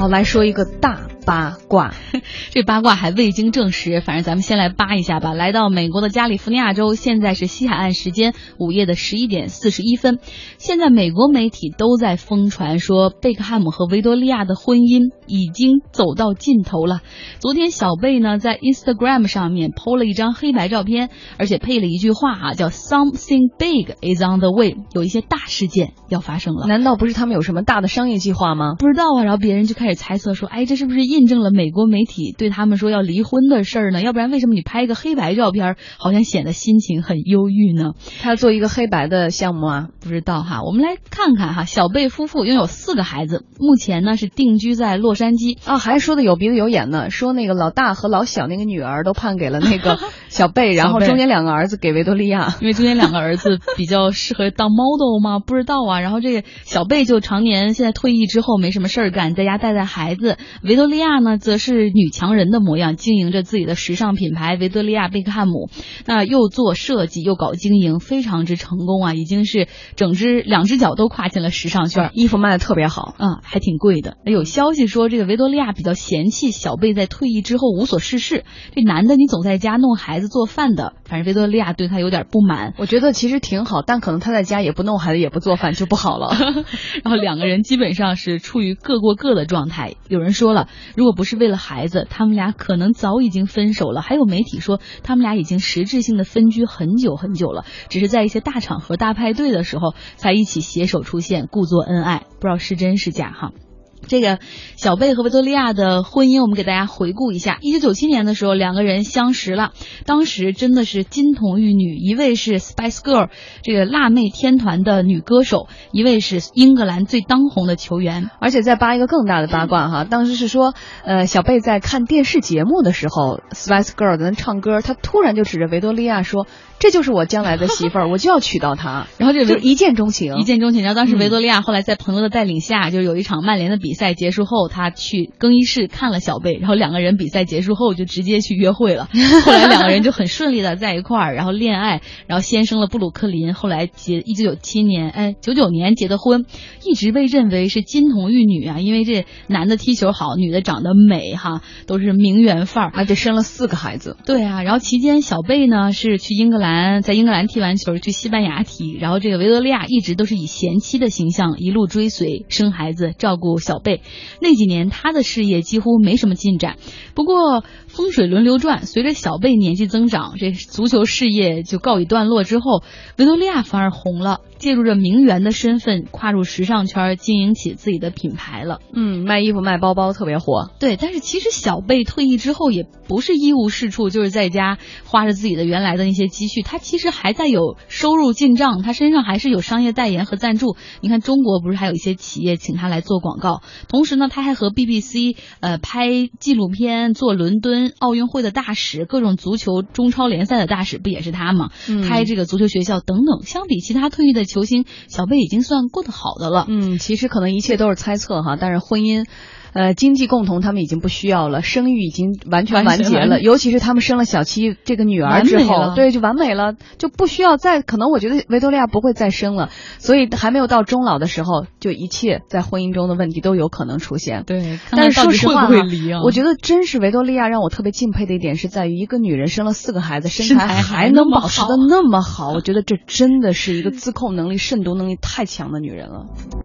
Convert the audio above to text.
好，来说一个大八卦，这八卦还未经证实，反正咱们先来扒一下吧。来到美国的加利福尼亚州，现在是西海岸时间午夜的十一点四十一分。现在美国媒体都在疯传说，贝克汉姆和维多利亚的婚姻已经走到尽头了。昨天小贝呢在 Instagram 上面 PO 了一张黑白照片，而且配了一句话啊，叫 “Something big is on the way”，有一些大事件要发生了。难道不是他们有什么大的商业计划吗？不知道啊，然后别人就开始猜测说，哎，这是不是印证了美国媒体对他们说要离婚的事儿呢？要不然为什么你拍一个黑白照片，好像显得心情很忧郁呢？他要做一个黑白的项目啊？不知道哈，我们来看看哈，小贝夫妇拥有四个孩子，目前呢是定居在洛杉矶啊，还说的有鼻子有眼呢，说那个老大和老小那个女儿都判给了那个 小贝，然后中间两个儿子给维多利亚，因为中间两个儿子比较适合当 model 吗？不知道啊，然后这个小贝就常年现在退役之后没什么事儿干，在家带带孩子。维多利亚呢，则是女强人的模样，经营着自己的时尚品牌维多利亚贝克汉姆。那又做设计又搞经营，非常之成功啊，已经是整只两只脚都跨进了时尚圈，衣服卖的特别好啊，还挺贵的。有消息说，这个维多利亚比较嫌弃小贝在退役之后无所事事，这男的你总在家弄孩子做饭的，反正维多利亚对他有点不满。我觉得其实挺好，但可能他在家也不弄孩子也不做饭就不好了。然后两个人基本上是处于各过各的状态。有人说了，如果不是为了孩子，他们俩可能早已经分手了。还有媒体说，他们俩已经实质性的分居很久很久了，只是在一些大场合、大派对的时候才一起携手出现，故作恩爱。不知道是真是假哈。这个小贝和维多利亚的婚姻，我们给大家回顾一下。一九九七年的时候，两个人相识了，当时真的是金童玉女，一位是 Spice Girl 这个辣妹天团的女歌手，一位是英格兰最当红的球员。而且再扒一个更大的八卦哈，当时是说，呃，小贝在看电视节目的时候，Spice Girl 在那唱歌，他突然就指着维多利亚说。这就是我将来的媳妇儿，我就要娶到她。然后就就一见钟情，一见钟情。然后当时维多利亚后来在朋友的带领下，就有一场曼联的比赛结束后，他去更衣室看了小贝，然后两个人比赛结束后就直接去约会了。后来两个人就很顺利的在一块儿，然后恋爱，然后先生了布鲁克林。后来结一九九七年，哎，九九年结的婚，一直被认为是金童玉女啊，因为这男的踢球好，女的长得美哈，都是名媛范儿，而且生了四个孩子。对啊，然后期间小贝呢是去英格兰。在英格兰踢完球去西班牙踢，然后这个维多利亚一直都是以贤妻的形象一路追随，生孩子，照顾小贝。那几年他的事业几乎没什么进展。不过风水轮流转，随着小贝年纪增长，这足球事业就告一段落之后，维多利亚反而红了，借助着名媛的身份跨入时尚圈，经营起自己的品牌了。嗯，卖衣服卖包包特别火。对，但是其实小贝退役之后也不是一无是处，就是在家花着自己的原来的那些积蓄，他其实还在有收入进账，他身上还是有商业代言和赞助。你看中国不是还有一些企业请他来做广告，同时呢，他还和 BBC 呃拍纪录片，做伦敦奥运会的大使，各种足球中超联赛的大使不也是他吗？开这个足球学校等等。相比其他退役的球星，小贝已经算过得好的了。嗯，其实可能一切都是猜测哈，但是婚姻。呃，经济共同他们已经不需要了，生育已经完全完结了。尤其是他们生了小七这个女儿之后，对，就完美了，就不需要再可能。我觉得维多利亚不会再生了，所以还没有到终老的时候，就一切在婚姻中的问题都有可能出现。对，但是说实话，啊？我觉得真是维多利亚让我特别敬佩的一点是在于，一个女人生了四个孩子，身材还能保持的那么好，我觉得这真的是一个自控能力、慎独能力太强的女人了。